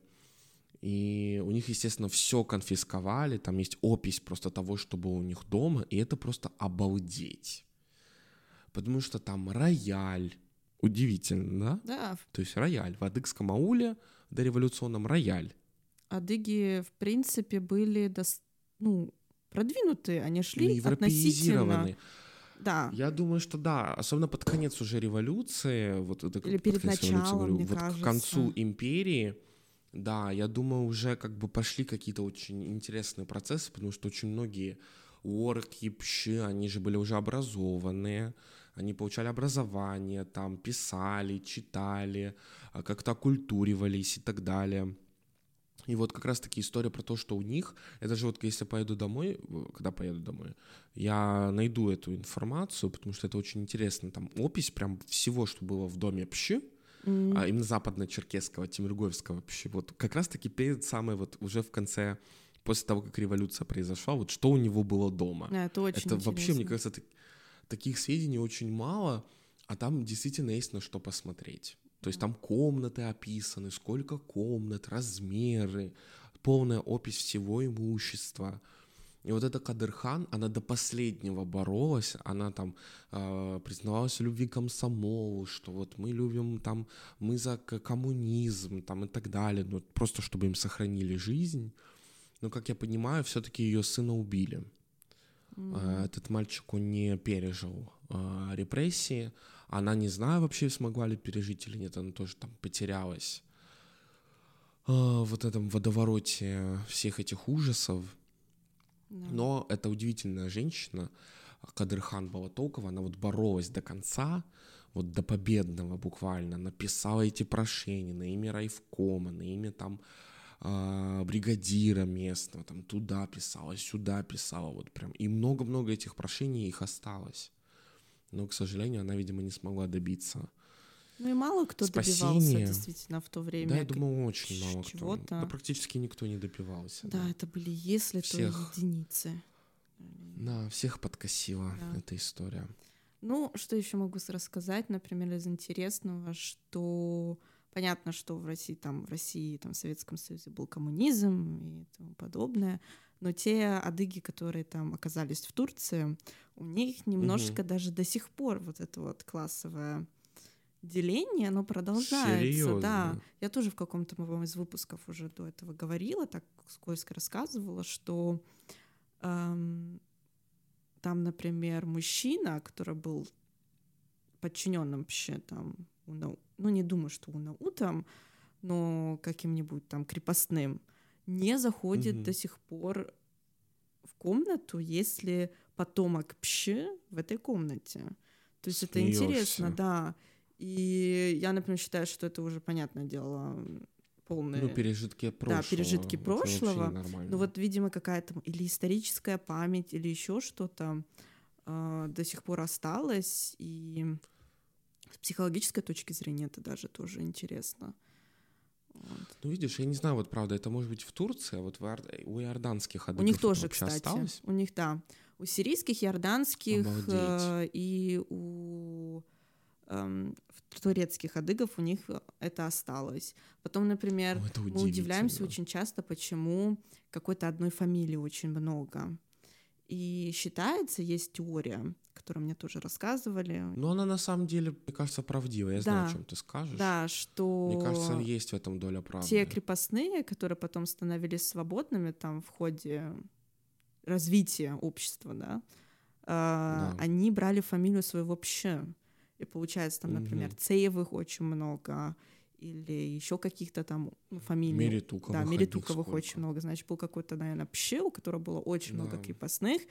Speaker 1: И у них, естественно, все конфисковали, там есть опись просто того, что было у них дома, и это просто обалдеть. Потому что там рояль, удивительно,
Speaker 2: да? Да.
Speaker 1: То есть рояль в адыгском ауле, дореволюционном рояль.
Speaker 2: Адыги, в принципе, были, до... ну, продвинутые, они шли относительно да.
Speaker 1: Я думаю, что да, особенно под конец уже революции, вот это
Speaker 2: Или перед началом, говорю,
Speaker 1: вот
Speaker 2: кажется.
Speaker 1: к концу империи, да, я думаю, уже как бы пошли какие-то очень интересные процессы, потому что очень многие орки, пщи, они же были уже образованные, они получали образование, там писали, читали, а, как-то окультуривались и так далее. И вот как раз-таки история про то, что у них, это же вот если поеду домой, когда поеду домой, я найду эту информацию, потому что это очень интересно. Там опись прям всего, что было в доме Пщи, mm. а именно западно-черкесского, Тимиргоевского Пщи. Вот как раз-таки перед самой вот уже в конце после того, как революция произошла, вот что у него было дома.
Speaker 2: Да, это очень
Speaker 1: Это
Speaker 2: интересно.
Speaker 1: вообще, мне кажется, так, таких сведений очень мало, а там действительно есть на что посмотреть. То есть там комнаты описаны, сколько комнат, размеры, полная опись всего имущества. И вот эта Кадырхан, она до последнего боролась, она там э, признавалась в любви комсомолу, что вот мы любим там, мы за коммунизм там и так далее, ну, просто чтобы им сохранили жизнь. Но, как я понимаю, все-таки ее сына убили. Mm-hmm. Этот мальчик, он не пережил э, репрессии, она не знаю вообще, смогла ли пережить или нет, она тоже там потерялась в вот этом водовороте всех этих ужасов. Да. Но это удивительная женщина, Кадырхан Балатокова, она вот боролась до конца, вот до победного буквально, написала эти прошения на имя райфкома, на имя там э, бригадира местного, там туда писала, сюда писала, вот прям. И много-много этих прошений их осталось но, к сожалению, она, видимо, не смогла добиться.
Speaker 2: Ну и мало кто Спасение. добивался действительно в то время.
Speaker 1: Да, я думаю, очень мало кто. Да, практически никто не добивался.
Speaker 2: Да, да. это были если всех, то единицы.
Speaker 1: Да, всех подкосила да. эта история.
Speaker 2: Ну, что еще могу рассказать, например, из интересного, что понятно, что в России, там, в России, там, в Советском Союзе был коммунизм и тому подобное, но те адыги, которые там оказались в Турции, у них немножечко угу. даже до сих пор вот это вот классовое деление, оно продолжается, Серьезно? да. Я тоже в каком-то из выпусков уже до этого говорила, так скользко рассказывала, что эм, там, например, мужчина, который был подчиненным вообще там, ну не думаю, что УНАУ там, но каким-нибудь там крепостным, не заходит угу. до сих пор в комнату, если потомок пщи в этой комнате. То есть Смеешься. это интересно, да. И я, например, считаю, что это уже понятное дело полные...
Speaker 1: Ну, пережитки прошлого.
Speaker 2: Да, пережитки прошлого. Но вот, видимо, какая-то или историческая память, или еще что-то э, до сих пор осталось. И с психологической точки зрения это даже тоже интересно.
Speaker 1: Вот. Ну, видишь, я не знаю, вот правда, это может быть в Турции, а вот в Иор... у иорданских адыгов
Speaker 2: У них тоже, кстати. Осталось? У них, да. У сирийских, иорданских э, и у э, турецких адыгов у них это осталось. Потом, например, О, мы удивляемся очень часто, почему какой-то одной фамилии очень много. И считается, есть теория, которую мне тоже рассказывали.
Speaker 1: Но она на самом деле, мне кажется, правдивая. Я да. знаю, о чем ты скажешь.
Speaker 2: Да, что...
Speaker 1: Мне кажется, есть в этом доля правды.
Speaker 2: Те крепостные, которые потом становились свободными там в ходе развития общества, да, а, да. они брали фамилию своего пща. И получается, там, например, угу. Цеевых очень много, или еще каких-то там ну, фамилий.
Speaker 1: Меритуковых.
Speaker 2: Да, Меритуковых очень много. Значит, был какой-то, наверное, пщел, у которого было очень да. много крепостных.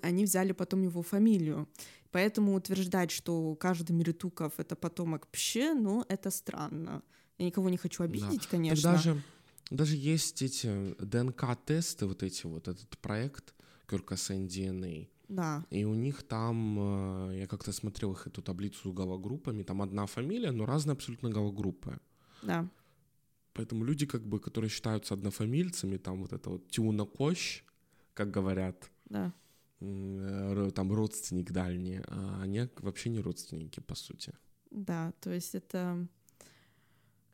Speaker 2: они взяли потом его фамилию. Поэтому утверждать, что каждый Миритуков — это потомок Пще, ну, это странно. Я никого не хочу обидеть, да. конечно.
Speaker 1: Так даже, даже есть эти ДНК-тесты, вот эти вот, этот проект Кюркасен DNA.
Speaker 2: Да.
Speaker 1: И у них там, э, я как-то смотрел их эту таблицу галогруппами, там одна фамилия, но разные абсолютно галогруппы.
Speaker 2: Да.
Speaker 1: Поэтому люди, как бы, которые считаются однофамильцами, там вот это вот Тюна Кощ, как говорят,
Speaker 2: да.
Speaker 1: Э, там родственник дальний, а они вообще не родственники, по сути.
Speaker 2: Да, то есть это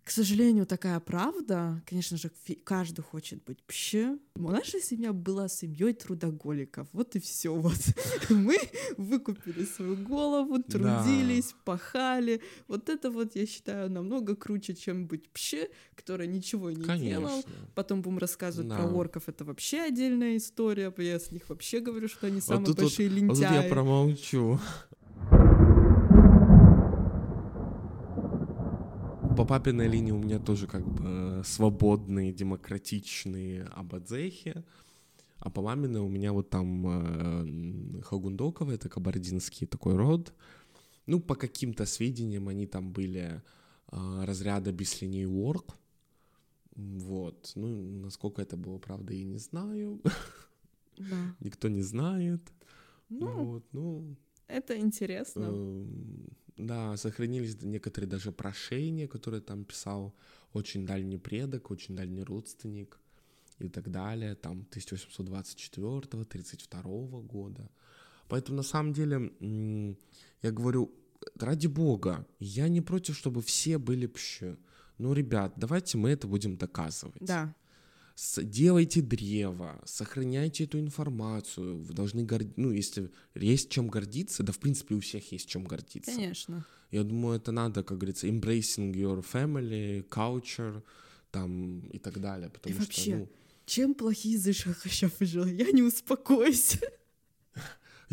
Speaker 2: к сожалению, такая правда. Конечно же, каждый хочет быть пще. Наша семья была семьей трудоголиков. Вот и все. Вот <laughs> мы выкупили свою голову, трудились, да. пахали. Вот это вот, я считаю, намного круче, чем быть пще, который ничего не Конечно. делал. Потом будем рассказывать да. про орков. Это вообще отдельная история. Я с них вообще говорю, что они самые вот большие вот, лентяи. Вот
Speaker 1: я промолчу. По папиной линии у меня тоже как бы свободные, демократичные абадзехи. А по маминой у меня вот там э, Хагундоковы, это кабардинский такой род. Ну, по каким-то сведениям они там были э, разряда Бислиней Уорк. Вот. Ну, насколько это было правда, я не знаю.
Speaker 2: Да. <laughs>
Speaker 1: Никто не знает.
Speaker 2: Ну,
Speaker 1: вот, ну,
Speaker 2: это интересно.
Speaker 1: Э, да, сохранились некоторые даже прошения, которые там писал очень дальний предок, очень дальний родственник и так далее, там 1824-32 года. Поэтому на самом деле, я говорю, ради бога, я не против, чтобы все были пщи. Ну, ребят, давайте мы это будем доказывать.
Speaker 2: Да
Speaker 1: делайте древо, сохраняйте эту информацию, вы должны гордиться, ну, если есть чем гордиться, да, в принципе, у всех есть чем гордиться.
Speaker 2: Конечно.
Speaker 1: Я думаю, это надо, как говорится, embracing your family, culture, там, и так далее, потому и
Speaker 2: что, вообще, ну... чем плохие зашахащав Я не успокоюсь.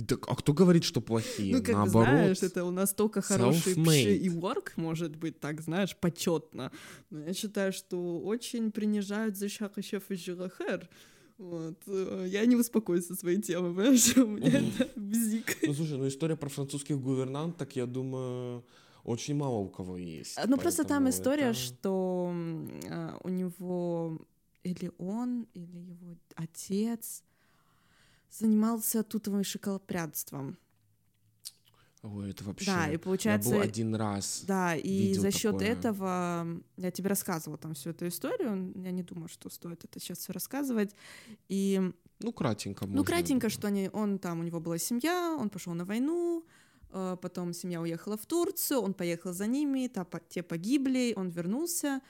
Speaker 1: Так, а кто говорит, что плохие?
Speaker 2: Ну, как Наоборот. знаешь, это у нас только хороший пши и work может быть так, знаешь, почетно. Но я считаю, что очень принижают защахащев и жилахер. Вот. Э, я не успокоюсь со своей темой, понимаешь? <laughs> У меня это бзик.
Speaker 1: Ну, слушай, ну история про французских гувернанток, я думаю, очень мало у кого есть.
Speaker 2: Ну, просто там история, это... что э, у него или он, или его отец занимался тутовым шоколопрядством.
Speaker 1: Ой, это вообще...
Speaker 2: Да, и получается...
Speaker 1: Я был один раз
Speaker 2: Да, и за счет этого... Я тебе рассказывала там всю эту историю. Я не думаю, что стоит это сейчас все рассказывать. И...
Speaker 1: Ну, кратенько
Speaker 2: можно. Ну, кратенько, что они, он там, у него была семья, он пошел на войну, э, потом семья уехала в Турцию, он поехал за ними, та, те погибли, он вернулся,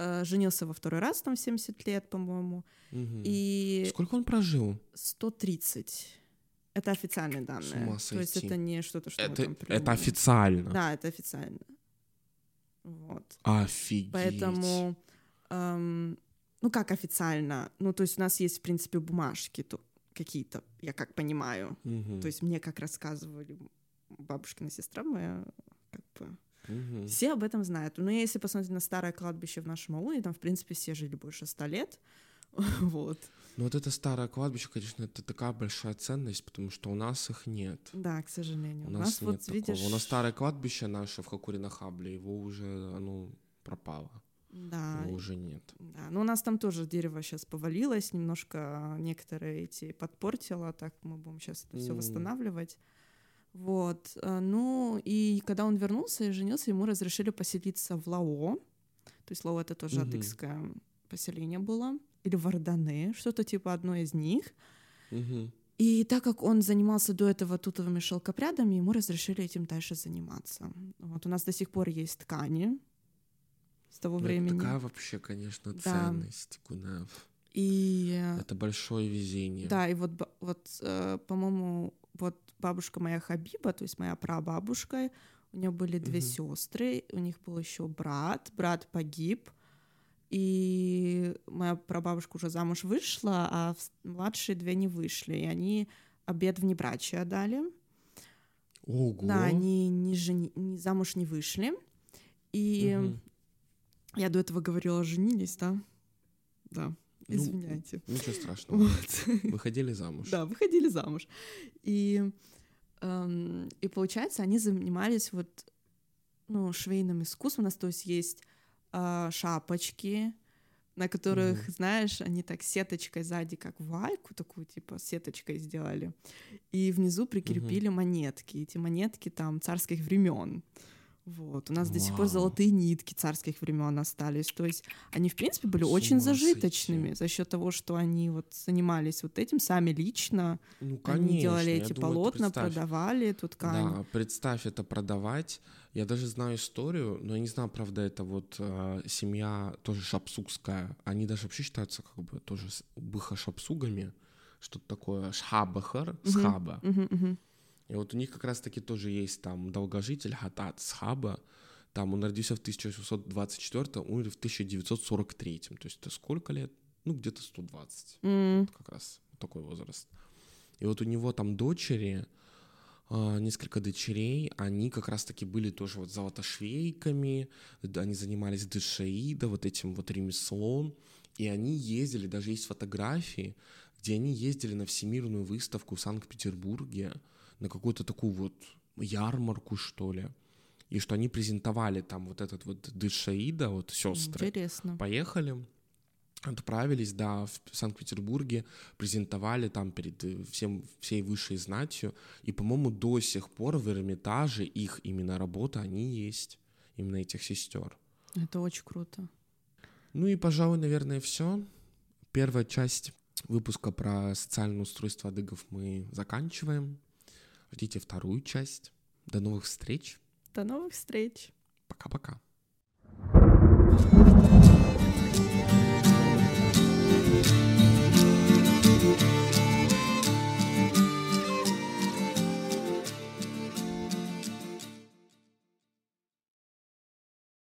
Speaker 2: э, женился во второй раз, там, в 70 лет, по-моему.
Speaker 1: Угу. И... Сколько он прожил?
Speaker 2: 130. Это официальные данные. То есть это не что-то, что
Speaker 1: это, это официально.
Speaker 2: Да, это официально. Вот.
Speaker 1: Офигеть.
Speaker 2: Поэтому, эм, ну как официально? Ну то есть у нас есть в принципе бумажки то, какие-то, я как понимаю.
Speaker 1: Угу.
Speaker 2: То есть мне как рассказывали бабушкина сестра моя, как бы Угу. Все об этом знают. Но если посмотреть на старое кладбище в нашем ауне, там, в принципе, все жили больше ста лет. <laughs> вот.
Speaker 1: Ну вот это старое кладбище, конечно, это такая большая ценность, потому что у нас их нет.
Speaker 2: Да, к сожалению.
Speaker 1: У нас, у нас нет вот, такого. Видишь... У нас старое кладбище наше в Хакурино-Хабле, его уже, оно пропало.
Speaker 2: Да.
Speaker 1: Его уже нет.
Speaker 2: Да, но у нас там тоже дерево сейчас повалилось, немножко некоторые эти подпортило, так мы будем сейчас это все mm. восстанавливать. Вот. Э, ну, и когда он вернулся и женился, ему разрешили поселиться в Лао. То есть Лао — это тоже mm-hmm. адыгское поселение было. Или Вардане, что-то типа одно из них.
Speaker 1: Mm-hmm.
Speaker 2: И так как он занимался до этого тутовыми шелкопрядами, ему разрешили этим дальше заниматься. Вот у нас до сих пор есть ткани с того ну, времени.
Speaker 1: Это такая вообще, конечно, ценность, да. Кунав.
Speaker 2: И...
Speaker 1: Это большое везение.
Speaker 2: Да, и вот, вот э, по-моему, вот бабушка моя Хабиба, то есть моя прабабушка, у нее были две угу. сестры, у них был еще брат, брат погиб, и моя прабабушка уже замуж вышла, а младшие две не вышли, и они обед в небрачие дали.
Speaker 1: Ого.
Speaker 2: Да, они не, жени... не замуж не вышли. И угу. я до этого говорила, женились, да? Да.
Speaker 1: Ну,
Speaker 2: Извиняйте.
Speaker 1: Ничего страшного.
Speaker 2: Вот.
Speaker 1: Выходили замуж.
Speaker 2: Да, выходили замуж. И, эм, и получается, они занимались вот ну, швейным искусством. У нас, то есть, есть э, шапочки, на которых,
Speaker 1: Мгм.
Speaker 2: знаешь, они так сеточкой сзади, как вальку такую, типа, сеточкой сделали. И внизу прикрепили монетки. Эти монетки там царских времен. Вот. У нас до сих пор золотые нитки царских времен остались. То есть они, в принципе, были
Speaker 1: С
Speaker 2: очень
Speaker 1: ума сойти.
Speaker 2: зажиточными за счет того, что они вот занимались вот этим сами лично.
Speaker 1: Ну,
Speaker 2: они
Speaker 1: конечно.
Speaker 2: делали
Speaker 1: я
Speaker 2: эти
Speaker 1: думаю,
Speaker 2: полотна, продавали эту ткань.
Speaker 1: Да, представь это продавать. Я даже знаю историю, но я не знаю, правда, это вот э, семья тоже шапсугская. Они даже вообще считаются как бы тоже быха-шапсугами. Что-то такое шхабахар, схаба.
Speaker 2: Мгм, мгм.
Speaker 1: И вот у них как раз-таки тоже есть там долгожитель Хатат Схаба. Там он родился в 1824, умер в 1943. То есть это сколько лет? Ну, где-то 120
Speaker 2: М,
Speaker 1: как раз вот такой возраст. И вот у него там дочери, а, несколько дочерей, они как раз-таки были тоже вот золотошвейками, они занимались дешаида, вот этим вот ремеслом, и они ездили, даже есть фотографии, где они ездили на всемирную выставку в Санкт-Петербурге, на какую-то такую вот ярмарку, что ли, и что они презентовали там вот этот вот дешаида, вот сестры,
Speaker 2: Интересно.
Speaker 1: поехали, отправились, да, в Санкт-Петербурге, презентовали там перед э, всем, всей высшей знатью, и, по-моему, до сих пор в Эрмитаже их именно работа, они есть, именно этих сестер.
Speaker 2: Это очень круто.
Speaker 1: Ну и, пожалуй, наверное, все. Первая часть выпуска про социальное устройство адыгов мы заканчиваем. Ждите вторую часть. До новых встреч.
Speaker 2: До новых встреч.
Speaker 1: Пока-пока. thank you